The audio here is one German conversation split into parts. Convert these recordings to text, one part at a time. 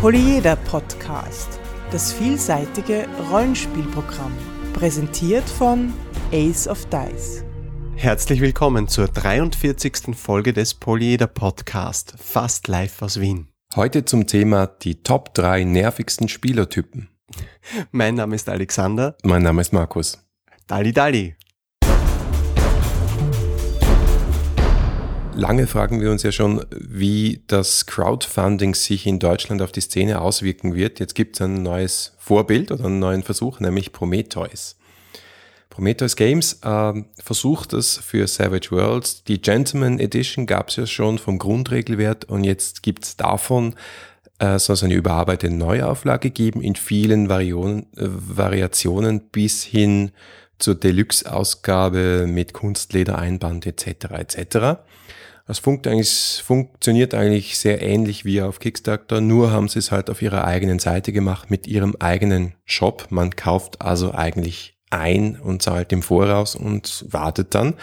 Polyeder Podcast, das vielseitige Rollenspielprogramm, präsentiert von Ace of Dice. Herzlich willkommen zur 43. Folge des Polyeder Podcast, fast live aus Wien. Heute zum Thema die Top 3 nervigsten Spielertypen. Mein Name ist Alexander. Mein Name ist Markus. Dali Dali. Lange fragen wir uns ja schon, wie das Crowdfunding sich in Deutschland auf die Szene auswirken wird. Jetzt gibt es ein neues Vorbild oder einen neuen Versuch, nämlich Prometheus. Prometheus Games äh, versucht es für Savage Worlds. Die Gentleman Edition gab es ja schon vom Grundregelwert und jetzt gibt es davon äh, soll es eine überarbeitete Neuauflage geben in vielen Variationen, äh, Variationen bis hin zur Deluxe-Ausgabe mit Kunstledereinband etc. etc. Eigentlich, funktioniert eigentlich sehr ähnlich wie auf Kickstarter, nur haben sie es halt auf ihrer eigenen Seite gemacht mit ihrem eigenen Shop. Man kauft also eigentlich ein und zahlt im Voraus und wartet dann.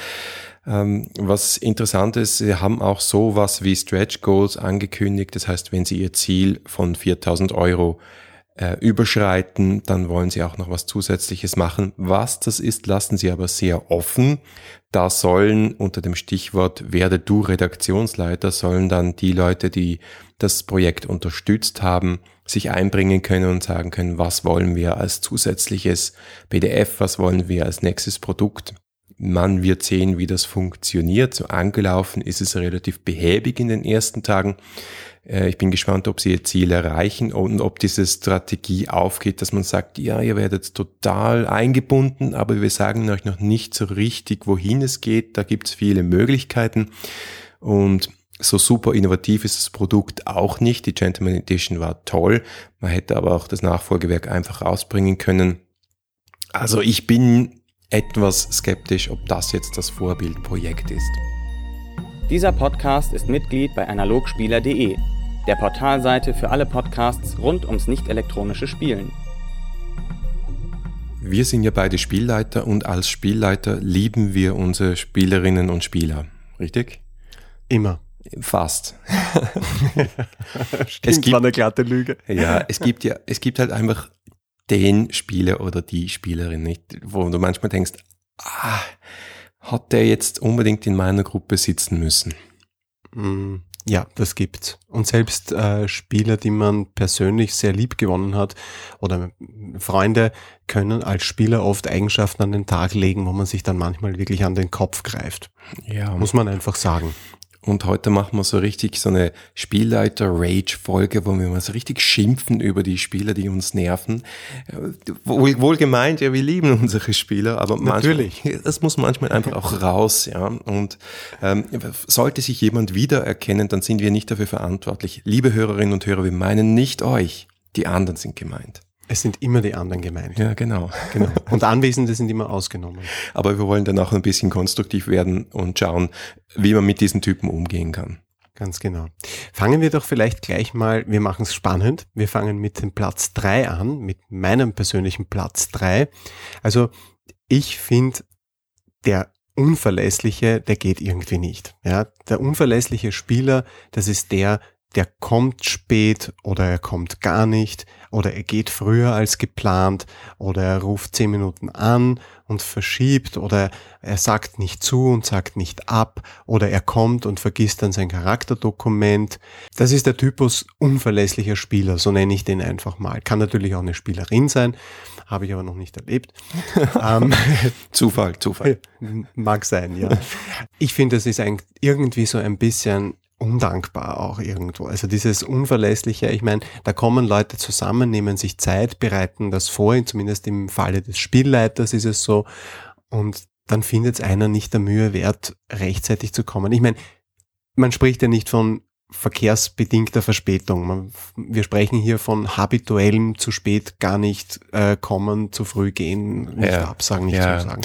Ähm, was interessant ist, sie haben auch sowas wie Stretch Goals angekündigt. Das heißt, wenn sie ihr Ziel von 4000 Euro äh, überschreiten, dann wollen sie auch noch was Zusätzliches machen. Was das ist, lassen sie aber sehr offen. Da sollen unter dem Stichwort werde du Redaktionsleiter, sollen dann die Leute, die das Projekt unterstützt haben, sich einbringen können und sagen können, was wollen wir als zusätzliches PDF, was wollen wir als nächstes Produkt. Man wird sehen, wie das funktioniert. So angelaufen ist es relativ behäbig in den ersten Tagen. Äh, ich bin gespannt, ob sie ihr Ziel erreichen und ob diese Strategie aufgeht, dass man sagt, ja, ihr werdet total eingebunden, aber wir sagen euch noch nicht so richtig, wohin es geht. Da gibt es viele Möglichkeiten und so super innovativ ist das Produkt auch nicht. Die Gentleman Edition war toll. Man hätte aber auch das Nachfolgewerk einfach rausbringen können. Also ich bin etwas skeptisch, ob das jetzt das Vorbildprojekt ist. Dieser Podcast ist Mitglied bei analogspieler.de der Portalseite für alle Podcasts rund ums nicht elektronische Spielen. Wir sind ja beide Spielleiter und als Spielleiter lieben wir unsere Spielerinnen und Spieler, richtig? Immer. Fast. Stimmt, es gibt, war eine glatte Lüge. Ja, es gibt ja, es gibt halt einfach den Spieler oder die Spielerin, nicht, wo du manchmal denkst, ah, hat der jetzt unbedingt in meiner Gruppe sitzen müssen? Mm, ja, das gibt's. Und selbst äh, Spieler, die man persönlich sehr lieb gewonnen hat oder Freunde können als Spieler oft Eigenschaften an den Tag legen, wo man sich dann manchmal wirklich an den Kopf greift. Ja. Muss man einfach sagen. Und heute machen wir so richtig so eine Spielleiter-Rage-Folge, wo wir mal so richtig schimpfen über die Spieler, die uns nerven. Wohl, wohl gemeint, ja, wir lieben unsere Spieler, aber Natürlich. manchmal, das muss manchmal einfach auch raus, ja. Und ähm, sollte sich jemand wiedererkennen, dann sind wir nicht dafür verantwortlich. Liebe Hörerinnen und Hörer, wir meinen nicht euch. Die anderen sind gemeint. Es sind immer die anderen gemeint. Ja, genau. genau. Und Anwesende sind immer ausgenommen. Aber wir wollen dann auch ein bisschen konstruktiv werden und schauen, wie man mit diesen Typen umgehen kann. Ganz genau. Fangen wir doch vielleicht gleich mal, wir machen es spannend. Wir fangen mit dem Platz drei an, mit meinem persönlichen Platz drei. Also ich finde, der unverlässliche, der geht irgendwie nicht. Ja, der unverlässliche Spieler, das ist der, der kommt spät oder er kommt gar nicht oder er geht früher als geplant oder er ruft zehn Minuten an und verschiebt oder er sagt nicht zu und sagt nicht ab oder er kommt und vergisst dann sein Charakterdokument. Das ist der Typus unverlässlicher Spieler, so nenne ich den einfach mal. Kann natürlich auch eine Spielerin sein, habe ich aber noch nicht erlebt. ähm, Zufall, Zufall. Mag sein, ja. Ich finde, das ist eigentlich irgendwie so ein bisschen undankbar auch irgendwo. Also dieses Unverlässliche, ich meine, da kommen Leute zusammen, nehmen sich Zeit, bereiten das vor, zumindest im Falle des Spielleiters ist es so, und dann findet es einer nicht der Mühe wert, rechtzeitig zu kommen. Ich meine, man spricht ja nicht von verkehrsbedingter Verspätung. Wir sprechen hier von habituellem zu spät gar nicht äh, kommen, zu früh gehen, nicht ja, absagen, nicht ja. zusagen.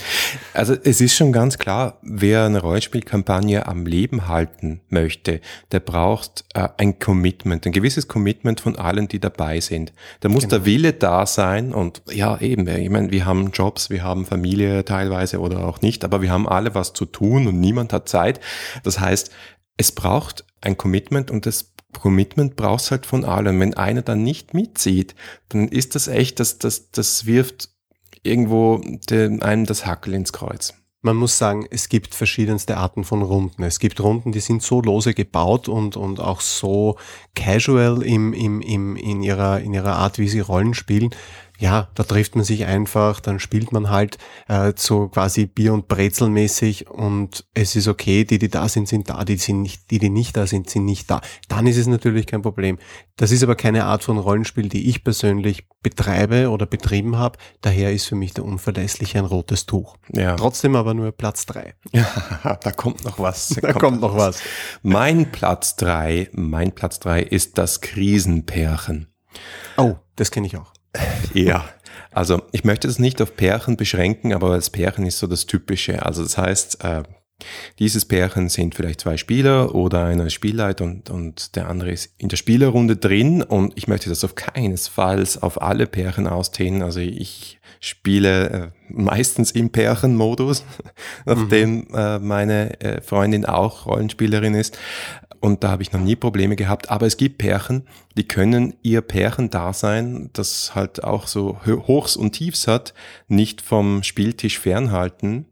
Also es ist schon ganz klar, wer eine Rollenspielkampagne am Leben halten möchte, der braucht äh, ein Commitment, ein gewisses Commitment von allen, die dabei sind. Da muss genau. der Wille da sein und ja eben, ich meine, wir haben Jobs, wir haben Familie teilweise oder auch nicht, aber wir haben alle was zu tun und niemand hat Zeit. Das heißt, es braucht ein Commitment und es Commitment brauchst halt von allen. Wenn einer dann nicht mitzieht, dann ist das echt, das, das, das wirft irgendwo den, einem das Hackel ins Kreuz. Man muss sagen, es gibt verschiedenste Arten von Runden. Es gibt Runden, die sind so lose gebaut und, und auch so casual im, im, im, in, ihrer, in ihrer Art, wie sie Rollen spielen, ja, da trifft man sich einfach, dann spielt man halt äh, so quasi Bier- und Brezelmäßig und es ist okay, die, die da sind, sind da, die, sind nicht, die, die nicht da sind, sind nicht da. Dann ist es natürlich kein Problem. Das ist aber keine Art von Rollenspiel, die ich persönlich betreibe oder betrieben habe. Daher ist für mich der Unverlässliche ein rotes Tuch. Ja. Trotzdem aber nur Platz drei. Ja, da kommt noch was. Da, da kommt, kommt noch was. Mein Platz drei, mein Platz drei ist das Krisenpärchen. Oh, das kenne ich auch. Ja, also ich möchte es nicht auf Pärchen beschränken, aber das Pärchen ist so das Typische. Also das heißt, äh, dieses Pärchen sind vielleicht zwei Spieler oder einer Spielleiter und, und der andere ist in der Spielerrunde drin und ich möchte das auf keinesfalls auf alle Pärchen ausdehnen. Also ich spiele äh, meistens im Pärchenmodus, nachdem mhm. äh, meine äh, Freundin auch Rollenspielerin ist und da habe ich noch nie Probleme gehabt. Aber es gibt Pärchen, die können ihr Pärchen-Dasein, das halt auch so Hochs und Tiefs hat, nicht vom Spieltisch fernhalten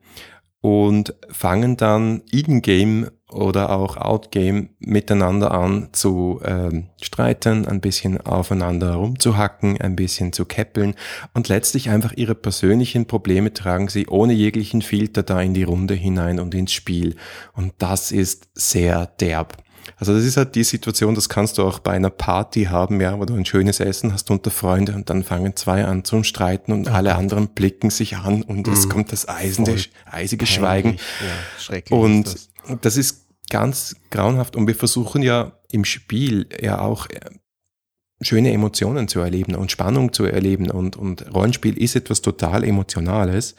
und fangen dann in-game oder auch out-game miteinander an zu äh, streiten, ein bisschen aufeinander rumzuhacken, ein bisschen zu keppeln und letztlich einfach ihre persönlichen Probleme tragen sie ohne jeglichen Filter da in die Runde hinein und ins Spiel. Und das ist sehr derb. Also das ist halt die Situation, das kannst du auch bei einer Party haben, ja, wo du ein schönes Essen hast unter Freunde und dann fangen zwei an zu streiten und alle anderen blicken sich an und mhm. es kommt das eisende, eisige peinlich. Schweigen. Ja, schrecklich und das. das ist ganz grauenhaft und wir versuchen ja im Spiel ja auch äh, schöne Emotionen zu erleben und Spannung zu erleben und, und Rollenspiel ist etwas total Emotionales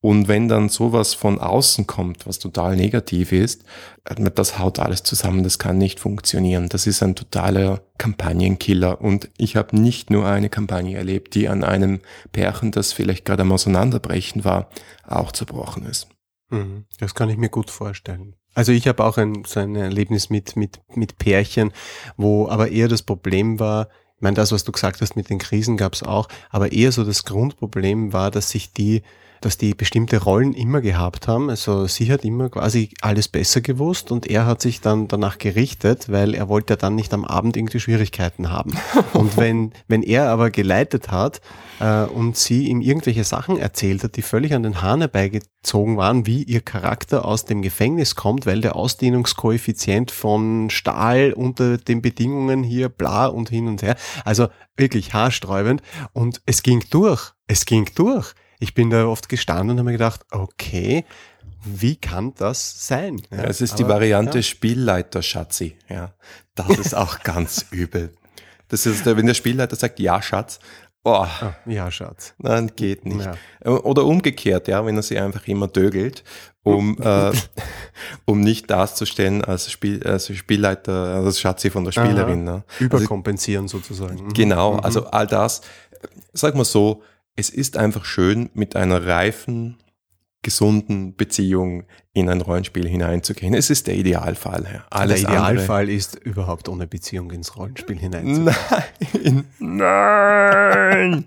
und wenn dann sowas von außen kommt, was total negativ ist, das haut alles zusammen, das kann nicht funktionieren. Das ist ein totaler Kampagnenkiller. Und ich habe nicht nur eine Kampagne erlebt, die an einem Pärchen, das vielleicht gerade am Auseinanderbrechen war, auch zerbrochen ist. Mhm. Das kann ich mir gut vorstellen. Also ich habe auch ein, so ein Erlebnis mit, mit, mit Pärchen, wo aber eher das Problem war, ich meine, das, was du gesagt hast mit den Krisen gab es auch, aber eher so das Grundproblem war, dass sich die dass die bestimmte Rollen immer gehabt haben. Also sie hat immer quasi alles besser gewusst und er hat sich dann danach gerichtet, weil er wollte dann nicht am Abend irgendwie Schwierigkeiten haben. Und wenn, wenn er aber geleitet hat äh, und sie ihm irgendwelche Sachen erzählt hat, die völlig an den Hahn herbeigezogen waren, wie ihr Charakter aus dem Gefängnis kommt, weil der Ausdehnungskoeffizient von Stahl unter den Bedingungen hier bla und hin und her. Also wirklich haarsträubend. Und es ging durch. Es ging durch ich bin da oft gestanden und habe mir gedacht, okay, wie kann das sein? Ja, es ist aber, die Variante ja. Spielleiter Schatzi. Ja, das ist auch ganz übel. Das ist, wenn der Spielleiter sagt, ja, Schatz, Oh, ja, Schatz. Nein, geht nicht. Ja. Oder umgekehrt, ja, wenn er sie einfach immer dögelt, um, äh, um nicht darzustellen als, Spiel, als Spielleiter, als Schatzi von der Spielerin. Ne? Überkompensieren also, sozusagen. Mhm. Genau, mhm. also all das, sag mal so, es ist einfach schön, mit einer reifen, gesunden Beziehung in ein Rollenspiel hineinzugehen. Es ist der Idealfall. Ja. Alles der Idealfall andere. ist überhaupt ohne Beziehung ins Rollenspiel hineinzugehen. Nein, nein,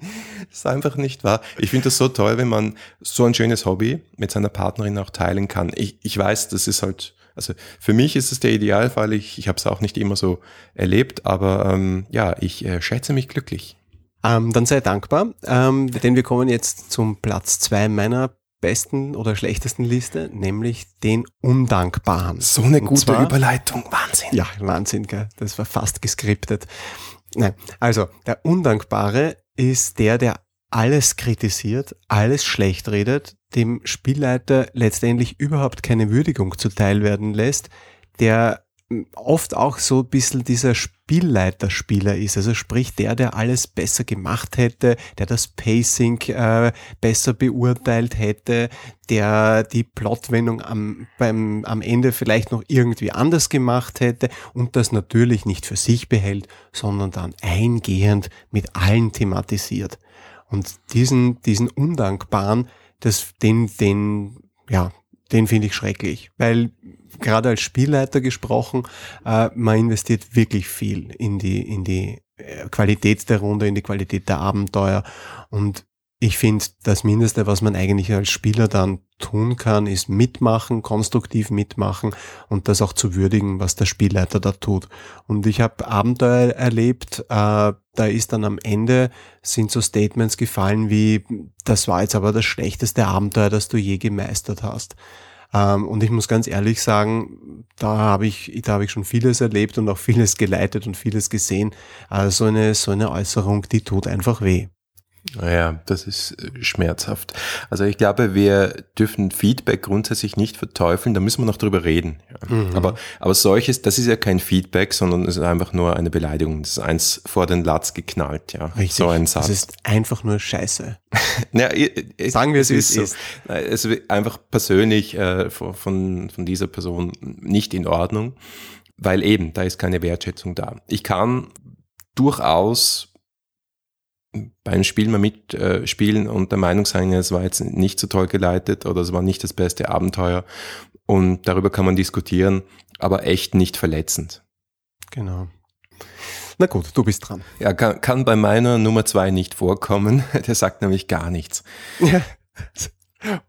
das ist einfach nicht wahr. Ich finde das so toll, wenn man so ein schönes Hobby mit seiner Partnerin auch teilen kann. Ich, ich weiß, das ist halt, also für mich ist es der Idealfall. Ich, ich habe es auch nicht immer so erlebt, aber ähm, ja, ich äh, schätze mich glücklich. Ähm, dann sei dankbar, ähm, denn wir kommen jetzt zum Platz zwei meiner besten oder schlechtesten Liste, nämlich den Undankbaren. So eine gute zwar, Überleitung, Wahnsinn. Ja, Wahnsinn, gell? das war fast geskriptet. Nein, also der Undankbare ist der, der alles kritisiert, alles schlecht redet, dem Spielleiter letztendlich überhaupt keine Würdigung zuteil werden lässt, der oft auch so ein bisschen dieser Spielleiterspieler ist. Also sprich der, der alles besser gemacht hätte, der das Pacing äh, besser beurteilt hätte, der die Plotwendung am, beim, am Ende vielleicht noch irgendwie anders gemacht hätte und das natürlich nicht für sich behält, sondern dann eingehend mit allen thematisiert. Und diesen, diesen undankbaren, das, den, den, ja, den finde ich schrecklich, weil gerade als Spielleiter gesprochen, äh, man investiert wirklich viel in die, in die äh, Qualität der Runde, in die Qualität der Abenteuer und ich finde, das Mindeste, was man eigentlich als Spieler dann tun kann, ist mitmachen, konstruktiv mitmachen und das auch zu würdigen, was der Spielleiter da tut. Und ich habe Abenteuer erlebt, äh, da ist dann am Ende sind so Statements gefallen wie, das war jetzt aber das schlechteste Abenteuer, das du je gemeistert hast. Ähm, und ich muss ganz ehrlich sagen, da habe ich, da habe ich schon vieles erlebt und auch vieles geleitet und vieles gesehen. Also eine, so eine Äußerung, die tut einfach weh. Ja, das ist äh, schmerzhaft. Also ich glaube, wir dürfen Feedback grundsätzlich nicht verteufeln, da müssen wir noch drüber reden. Mhm. Aber, aber solches, das ist ja kein Feedback, sondern es ist einfach nur eine Beleidigung. Das ist eins vor den Latz geknallt, ja. Richtig. So ein Satz. Das ist einfach nur Scheiße. ja, Sagen wir es ist. So. Es ist einfach persönlich äh, von, von dieser Person nicht in Ordnung, weil eben, da ist keine Wertschätzung da. Ich kann durchaus beim Spiel mal mitspielen und der Meinung sein, es war jetzt nicht so toll geleitet oder es war nicht das beste Abenteuer. Und darüber kann man diskutieren, aber echt nicht verletzend. Genau. Na gut, du bist dran. Ja, kann, kann bei meiner Nummer zwei nicht vorkommen. Der sagt nämlich gar nichts. Ja.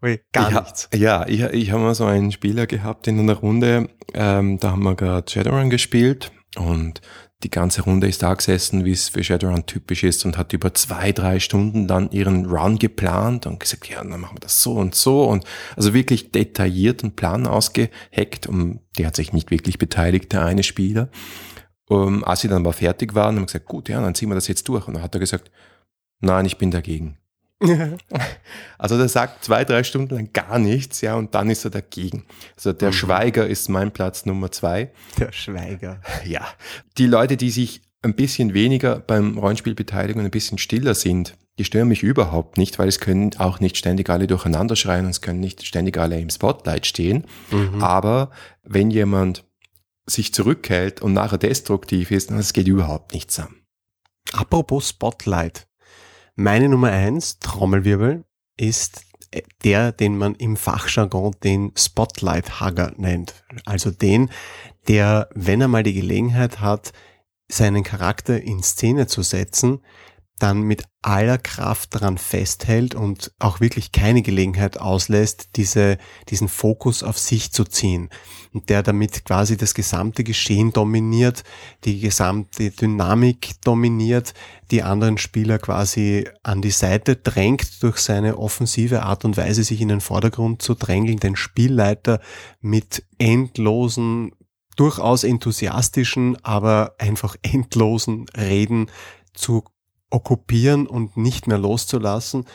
Ui, gar ich nichts. ja, ich, ich habe mal so einen Spieler gehabt in einer Runde, ähm, da haben wir gerade Shadowrun gespielt und die ganze Runde ist da gesessen, wie es für Shadowrun typisch ist und hat über zwei, drei Stunden dann ihren Run geplant und gesagt, ja, dann machen wir das so und so und also wirklich detaillierten Plan ausgeheckt und der hat sich nicht wirklich beteiligt, der eine Spieler. Um, ähm, als sie dann aber fertig waren, haben wir gesagt, gut, ja, dann ziehen wir das jetzt durch. Und dann hat er gesagt, nein, ich bin dagegen. also der sagt zwei, drei Stunden lang gar nichts, ja, und dann ist er dagegen. Also der mhm. Schweiger ist mein Platz Nummer zwei. Der Schweiger. Ja. Die Leute, die sich ein bisschen weniger beim Rollenspiel beteiligen und ein bisschen stiller sind, die stören mich überhaupt nicht, weil es können auch nicht ständig alle durcheinander schreien und es können nicht ständig alle im Spotlight stehen. Mhm. Aber wenn jemand sich zurückhält und nachher destruktiv ist, dann das geht überhaupt nicht zusammen. Apropos Spotlight. Meine Nummer eins, Trommelwirbel, ist der, den man im Fachjargon den Spotlight-Hugger nennt. Also den, der, wenn er mal die Gelegenheit hat, seinen Charakter in Szene zu setzen, dann mit aller Kraft daran festhält und auch wirklich keine Gelegenheit auslässt, diese, diesen Fokus auf sich zu ziehen. Und der damit quasi das gesamte Geschehen dominiert, die gesamte Dynamik dominiert, die anderen Spieler quasi an die Seite drängt durch seine offensive Art und Weise, sich in den Vordergrund zu drängeln, den Spielleiter mit endlosen durchaus enthusiastischen, aber einfach endlosen Reden zu okkupieren und nicht mehr loszulassen,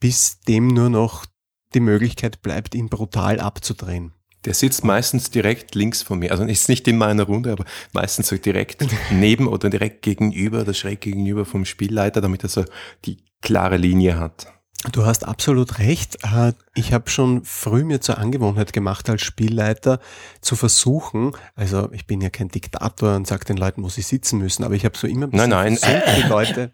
bis dem nur noch die Möglichkeit bleibt, ihn brutal abzudrehen. Der sitzt meistens direkt links von mir. Also ist nicht in meiner Runde, aber meistens so direkt neben oder direkt gegenüber oder schräg gegenüber vom Spielleiter, damit er so die klare Linie hat. Du hast absolut recht. Äh, ich habe schon früh mir zur Angewohnheit gemacht, als Spielleiter zu versuchen, also ich bin ja kein Diktator und sage den Leuten, wo sie sitzen müssen, aber ich habe so immer nein, nein. versucht, die Leute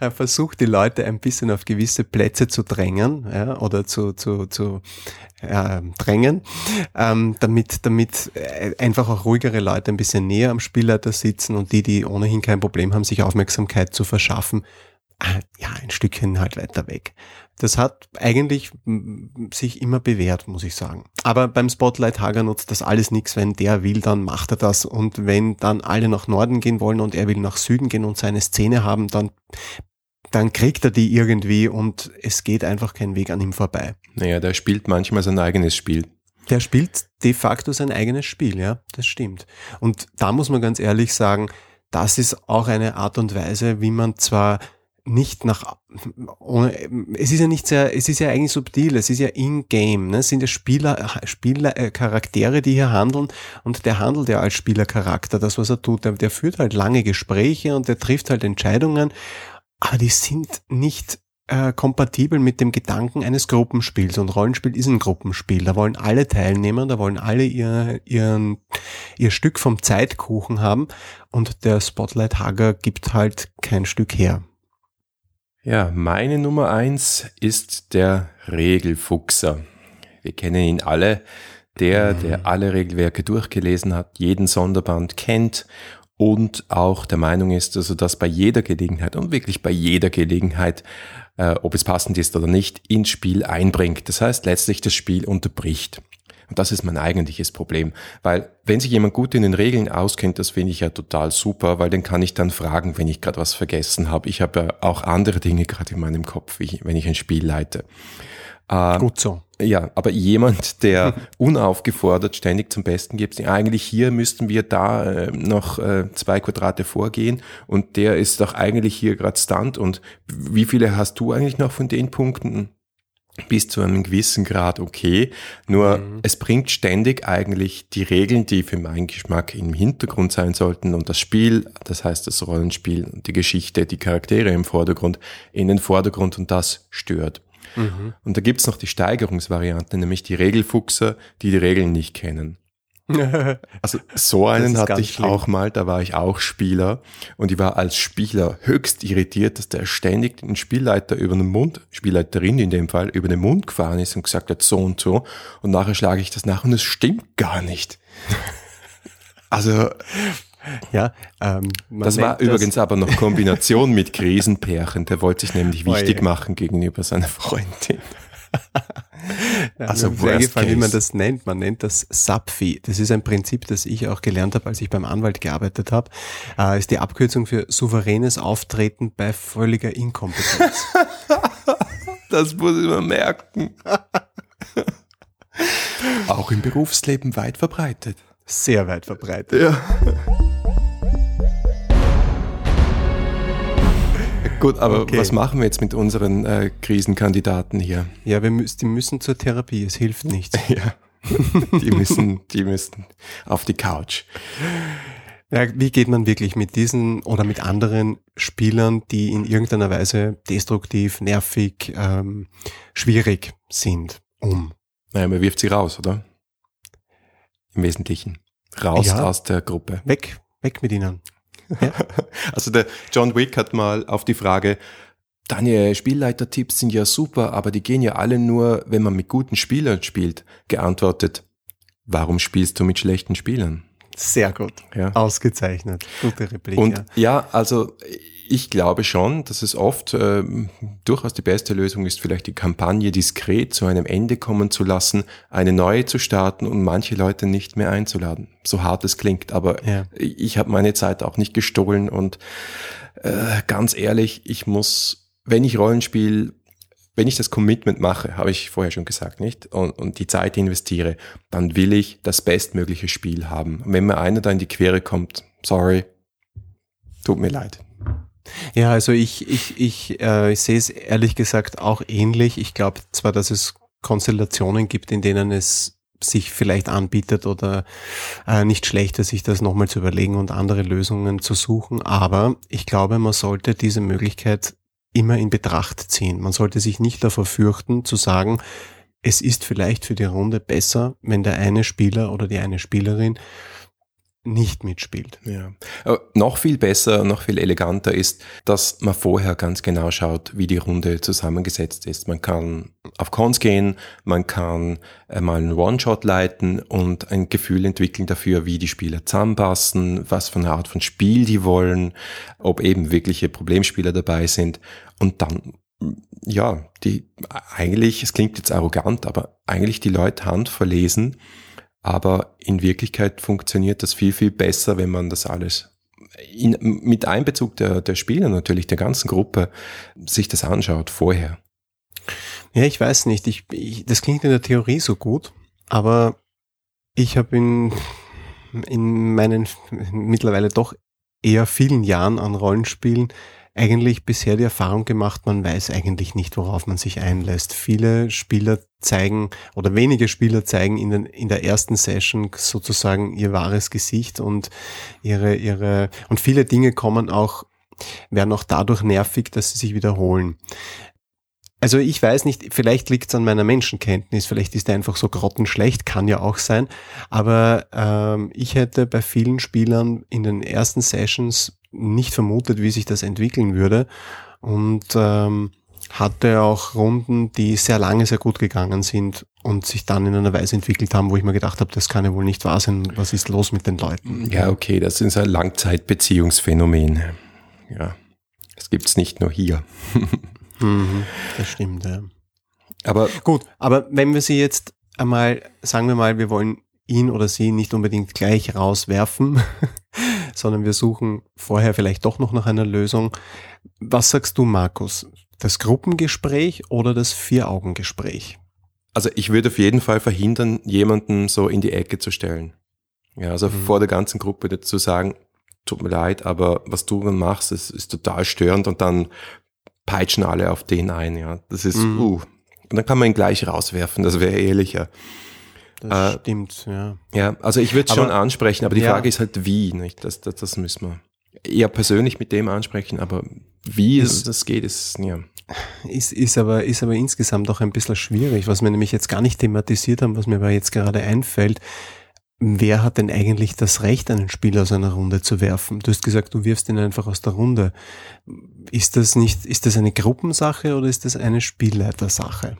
versucht, die Leute ein bisschen auf gewisse Plätze zu drängen ja, oder zu, zu, zu äh, drängen, ähm, damit, damit äh, einfach auch ruhigere Leute ein bisschen näher am Spielleiter sitzen und die, die ohnehin kein Problem haben, sich Aufmerksamkeit zu verschaffen, ja, ein Stückchen halt weiter weg. Das hat eigentlich sich immer bewährt, muss ich sagen. Aber beim Spotlight Hager nutzt das alles nichts. Wenn der will, dann macht er das. Und wenn dann alle nach Norden gehen wollen und er will nach Süden gehen und seine Szene haben, dann, dann kriegt er die irgendwie und es geht einfach kein Weg an ihm vorbei. Naja, der spielt manchmal sein eigenes Spiel. Der spielt de facto sein eigenes Spiel, ja, das stimmt. Und da muss man ganz ehrlich sagen, das ist auch eine Art und Weise, wie man zwar nicht nach, es ist ja nicht sehr, es ist ja eigentlich subtil, es ist ja in-game, ne? es sind ja Spieler, Spieler, äh, Charaktere, die hier handeln und der handelt ja als Spielercharakter, das was er tut, der, der führt halt lange Gespräche und der trifft halt Entscheidungen, aber die sind nicht äh, kompatibel mit dem Gedanken eines Gruppenspiels und Rollenspiel ist ein Gruppenspiel. Da wollen alle teilnehmen, da wollen alle ihr, ihren, ihr Stück vom Zeitkuchen haben und der Spotlight Hugger gibt halt kein Stück her. Ja, meine Nummer eins ist der Regelfuchser. Wir kennen ihn alle. Der, der alle Regelwerke durchgelesen hat, jeden Sonderband kennt und auch der Meinung ist, dass er das bei jeder Gelegenheit und wirklich bei jeder Gelegenheit, äh, ob es passend ist oder nicht, ins Spiel einbringt. Das heißt, letztlich das Spiel unterbricht. Und das ist mein eigentliches Problem. Weil wenn sich jemand gut in den Regeln auskennt, das finde ich ja total super, weil den kann ich dann fragen, wenn ich gerade was vergessen habe. Ich habe ja auch andere Dinge gerade in meinem Kopf, wenn ich ein Spiel leite. Äh, Gut so. Ja, aber jemand, der unaufgefordert ständig zum Besten gibt, eigentlich hier müssten wir da äh, noch äh, zwei Quadrate vorgehen und der ist doch eigentlich hier gerade Stand und wie viele hast du eigentlich noch von den Punkten? Bis zu einem gewissen Grad okay. Nur mhm. es bringt ständig eigentlich die Regeln, die für meinen Geschmack im Hintergrund sein sollten und das Spiel, das heißt das Rollenspiel, die Geschichte, die Charaktere im Vordergrund, in den Vordergrund und das stört. Mhm. Und da gibt's noch die Steigerungsvariante, nämlich die Regelfuchser, die die Regeln nicht kennen. Also so einen hatte ich schlimm. auch mal, da war ich auch Spieler und ich war als Spieler höchst irritiert, dass der ständig den Spielleiter über den Mund, Spielleiterin in dem Fall, über den Mund gefahren ist und gesagt hat so und so und nachher schlage ich das nach und es stimmt gar nicht. Also ja, ähm, das war das übrigens aber noch Kombination mit Krisenpärchen. Der wollte sich nämlich wichtig oh machen gegenüber seiner Freundin. also sehr gefallen, wie man das nennt. Man nennt das SAPFI. Das ist ein Prinzip, das ich auch gelernt habe, als ich beim Anwalt gearbeitet habe. Äh, ist die Abkürzung für souveränes Auftreten bei völliger Inkompetenz. das muss ich mir merken. auch im Berufsleben weit verbreitet. Sehr weit verbreitet. Ja. Gut, aber okay. was machen wir jetzt mit unseren äh, Krisenkandidaten hier? Ja, wir müssen, die müssen zur Therapie, es hilft nichts. ja. die müssen, die müssen auf die Couch. Ja, wie geht man wirklich mit diesen oder mit anderen Spielern, die in irgendeiner Weise destruktiv, nervig, ähm, schwierig sind, um? Naja, man wirft sie raus, oder? Im Wesentlichen. Raus ja, aus der Gruppe. Weg, weg mit ihnen. Ja. Also der John Wick hat mal auf die Frage, deine Spielleitertipps sind ja super, aber die gehen ja alle nur, wenn man mit guten Spielern spielt, geantwortet. Warum spielst du mit schlechten Spielern? Sehr gut. Ja. Ausgezeichnet. Gute Replik. Und ja, ja also ich glaube schon, dass es oft äh, durchaus die beste Lösung ist, vielleicht die Kampagne diskret zu einem Ende kommen zu lassen, eine neue zu starten und manche Leute nicht mehr einzuladen. So hart es klingt, aber ja. ich habe meine Zeit auch nicht gestohlen und äh, ganz ehrlich, ich muss, wenn ich Rollenspiel wenn ich das Commitment mache, habe ich vorher schon gesagt, nicht? Und, und die Zeit investiere, dann will ich das bestmögliche Spiel haben. Und wenn mir einer da in die Quere kommt, sorry, tut mir leid. Ja, also ich, ich, ich, äh, ich sehe es ehrlich gesagt auch ähnlich. Ich glaube zwar, dass es Konstellationen gibt, in denen es sich vielleicht anbietet oder äh, nicht schlechter, sich das nochmal zu überlegen und andere Lösungen zu suchen. Aber ich glaube, man sollte diese Möglichkeit immer in Betracht ziehen. Man sollte sich nicht davor fürchten, zu sagen, es ist vielleicht für die Runde besser, wenn der eine Spieler oder die eine Spielerin nicht mitspielt. Ja. Aber noch viel besser, noch viel eleganter ist, dass man vorher ganz genau schaut, wie die Runde zusammengesetzt ist. Man kann auf Cons gehen, man kann mal einen One-Shot leiten und ein Gefühl entwickeln dafür, wie die Spieler zusammenpassen, was für eine Art von Spiel die wollen, ob eben wirkliche Problemspieler dabei sind und dann ja, die eigentlich, es klingt jetzt arrogant, aber eigentlich die Leute handverlesen aber in Wirklichkeit funktioniert das viel, viel besser, wenn man das alles in, mit Einbezug der, der Spieler natürlich, der ganzen Gruppe, sich das anschaut vorher. Ja, ich weiß nicht. Ich, ich, das klingt in der Theorie so gut, aber ich habe in, in meinen mittlerweile doch eher vielen Jahren an Rollenspielen eigentlich bisher die Erfahrung gemacht, man weiß eigentlich nicht, worauf man sich einlässt. Viele Spieler zeigen oder wenige Spieler zeigen in, den, in der ersten Session sozusagen ihr wahres Gesicht und ihre, ihre, und viele Dinge kommen auch, werden auch dadurch nervig, dass sie sich wiederholen. Also ich weiß nicht, vielleicht liegt es an meiner Menschenkenntnis, vielleicht ist er einfach so grottenschlecht, kann ja auch sein. Aber ähm, ich hätte bei vielen Spielern in den ersten Sessions nicht vermutet, wie sich das entwickeln würde. und ähm, hatte auch Runden, die sehr lange sehr gut gegangen sind und sich dann in einer Weise entwickelt haben, wo ich mir gedacht habe, das kann ja wohl nicht wahr sein. Was ist los mit den Leuten? Ja, okay, das ist ein Langzeitbeziehungsphänomen. Ja, das gibt's nicht nur hier. mhm, das stimmt, ja. Aber gut, aber wenn wir sie jetzt einmal, sagen wir mal, wir wollen ihn oder sie nicht unbedingt gleich rauswerfen, sondern wir suchen vorher vielleicht doch noch nach einer Lösung. Was sagst du, Markus? Das Gruppengespräch oder das Vier-Augen-Gespräch? Also ich würde auf jeden Fall verhindern, jemanden so in die Ecke zu stellen. Ja, also mhm. vor der ganzen Gruppe zu sagen, tut mir leid, aber was du dann machst, ist, ist total störend und dann peitschen alle auf den ein, ja. Das ist, mhm. uh. Und dann kann man ihn gleich rauswerfen, das wäre ehrlicher. Das äh, stimmt, ja. Ja, also ich würde es schon ansprechen, aber die ja. Frage ist halt wie, nicht? Das, das, das müssen wir eher persönlich mit dem ansprechen, aber wie es das geht, ist, ja. Ist, ist, aber, ist aber insgesamt auch ein bisschen schwierig, was wir nämlich jetzt gar nicht thematisiert haben, was mir aber jetzt gerade einfällt. Wer hat denn eigentlich das Recht, einen Spieler aus einer Runde zu werfen? Du hast gesagt, du wirfst ihn einfach aus der Runde. Ist das nicht, ist das eine Gruppensache oder ist das eine Spielleitersache?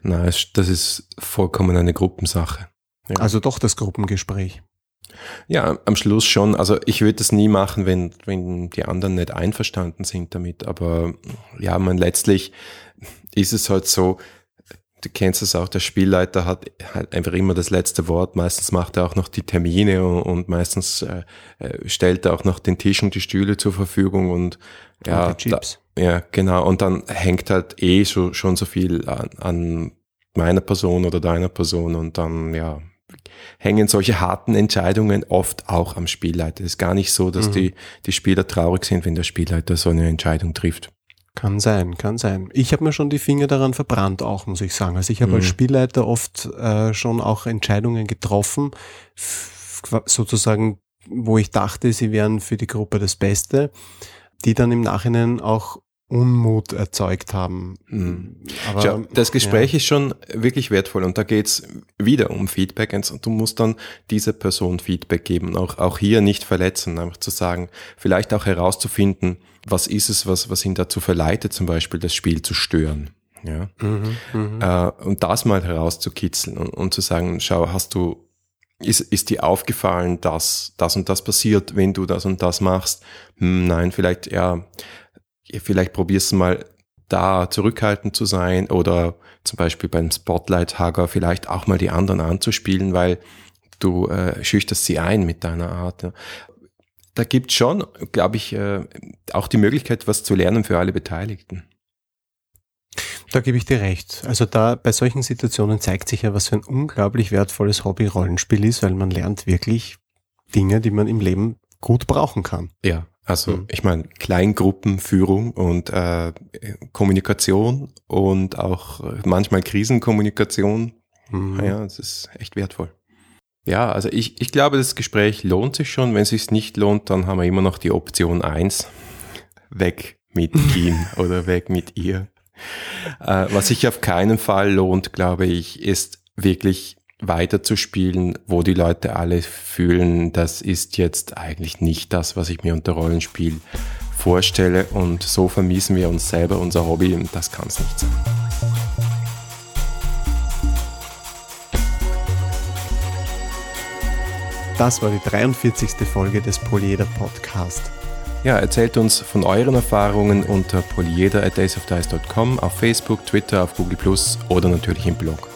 Nein, das ist vollkommen eine Gruppensache. Ja. Also doch das Gruppengespräch. Ja, am Schluss schon. Also ich würde das nie machen, wenn, wenn die anderen nicht einverstanden sind damit. Aber ja, man letztlich ist es halt so, du kennst es auch, der Spielleiter hat halt einfach immer das letzte Wort. Meistens macht er auch noch die Termine und, und meistens äh, äh stellt er auch noch den Tisch und die Stühle zur Verfügung und ja, da, ja, genau. Und dann hängt halt eh so, schon so viel an, an meiner Person oder deiner Person und dann, ja, hängen solche harten Entscheidungen oft auch am Spielleiter. Es ist gar nicht so, dass mhm. die, die Spieler traurig sind, wenn der Spielleiter so eine Entscheidung trifft. Kann sein, kann sein. Ich habe mir schon die Finger daran verbrannt, auch muss ich sagen. Also ich habe mhm. als Spielleiter oft äh, schon auch Entscheidungen getroffen, sozusagen, wo ich dachte, sie wären für die Gruppe das Beste, die dann im Nachhinein auch Unmut erzeugt haben. Mhm. Aber, Schau, das Gespräch ja. ist schon wirklich wertvoll und da geht's wieder um Feedback und du musst dann dieser Person Feedback geben, auch, auch hier nicht verletzen, einfach zu sagen, vielleicht auch herauszufinden, was ist es, was, was ihn dazu verleitet, zum Beispiel das Spiel zu stören. Ja? Mhm, mh. äh, und das mal herauszukitzeln und, und zu sagen, schau, hast du ist, ist dir aufgefallen, dass das und das passiert, wenn du das und das machst? Hm, nein, vielleicht, ja, vielleicht probierst du mal da zurückhaltend zu sein oder zum Beispiel beim Spotlight-Hager vielleicht auch mal die anderen anzuspielen, weil du äh, schüchterst sie ein mit deiner Art. Ja. Da gibt schon, glaube ich, äh, auch die Möglichkeit, was zu lernen für alle Beteiligten. Da gebe ich dir recht. Also da bei solchen Situationen zeigt sich ja, was für ein unglaublich wertvolles Hobby Rollenspiel ist, weil man lernt wirklich Dinge, die man im Leben gut brauchen kann. Ja, also mhm. ich meine, Kleingruppenführung und äh, Kommunikation und auch manchmal Krisenkommunikation. Mhm. Ja, das ist echt wertvoll. Ja, also ich, ich glaube, das Gespräch lohnt sich schon. Wenn es sich nicht lohnt, dann haben wir immer noch die Option eins Weg mit ihm oder weg mit ihr. Äh, was sich auf keinen Fall lohnt, glaube ich, ist wirklich weiterzuspielen, wo die Leute alle fühlen, das ist jetzt eigentlich nicht das, was ich mir unter Rollenspiel vorstelle und so vermiesen wir uns selber unser Hobby und das kann es nicht sein. Das war die 43. Folge des Polyeder Podcast. Ja, erzählt uns von euren Erfahrungen unter polyeder at daysofdice.com, auf Facebook, Twitter, auf Google Plus oder natürlich im Blog.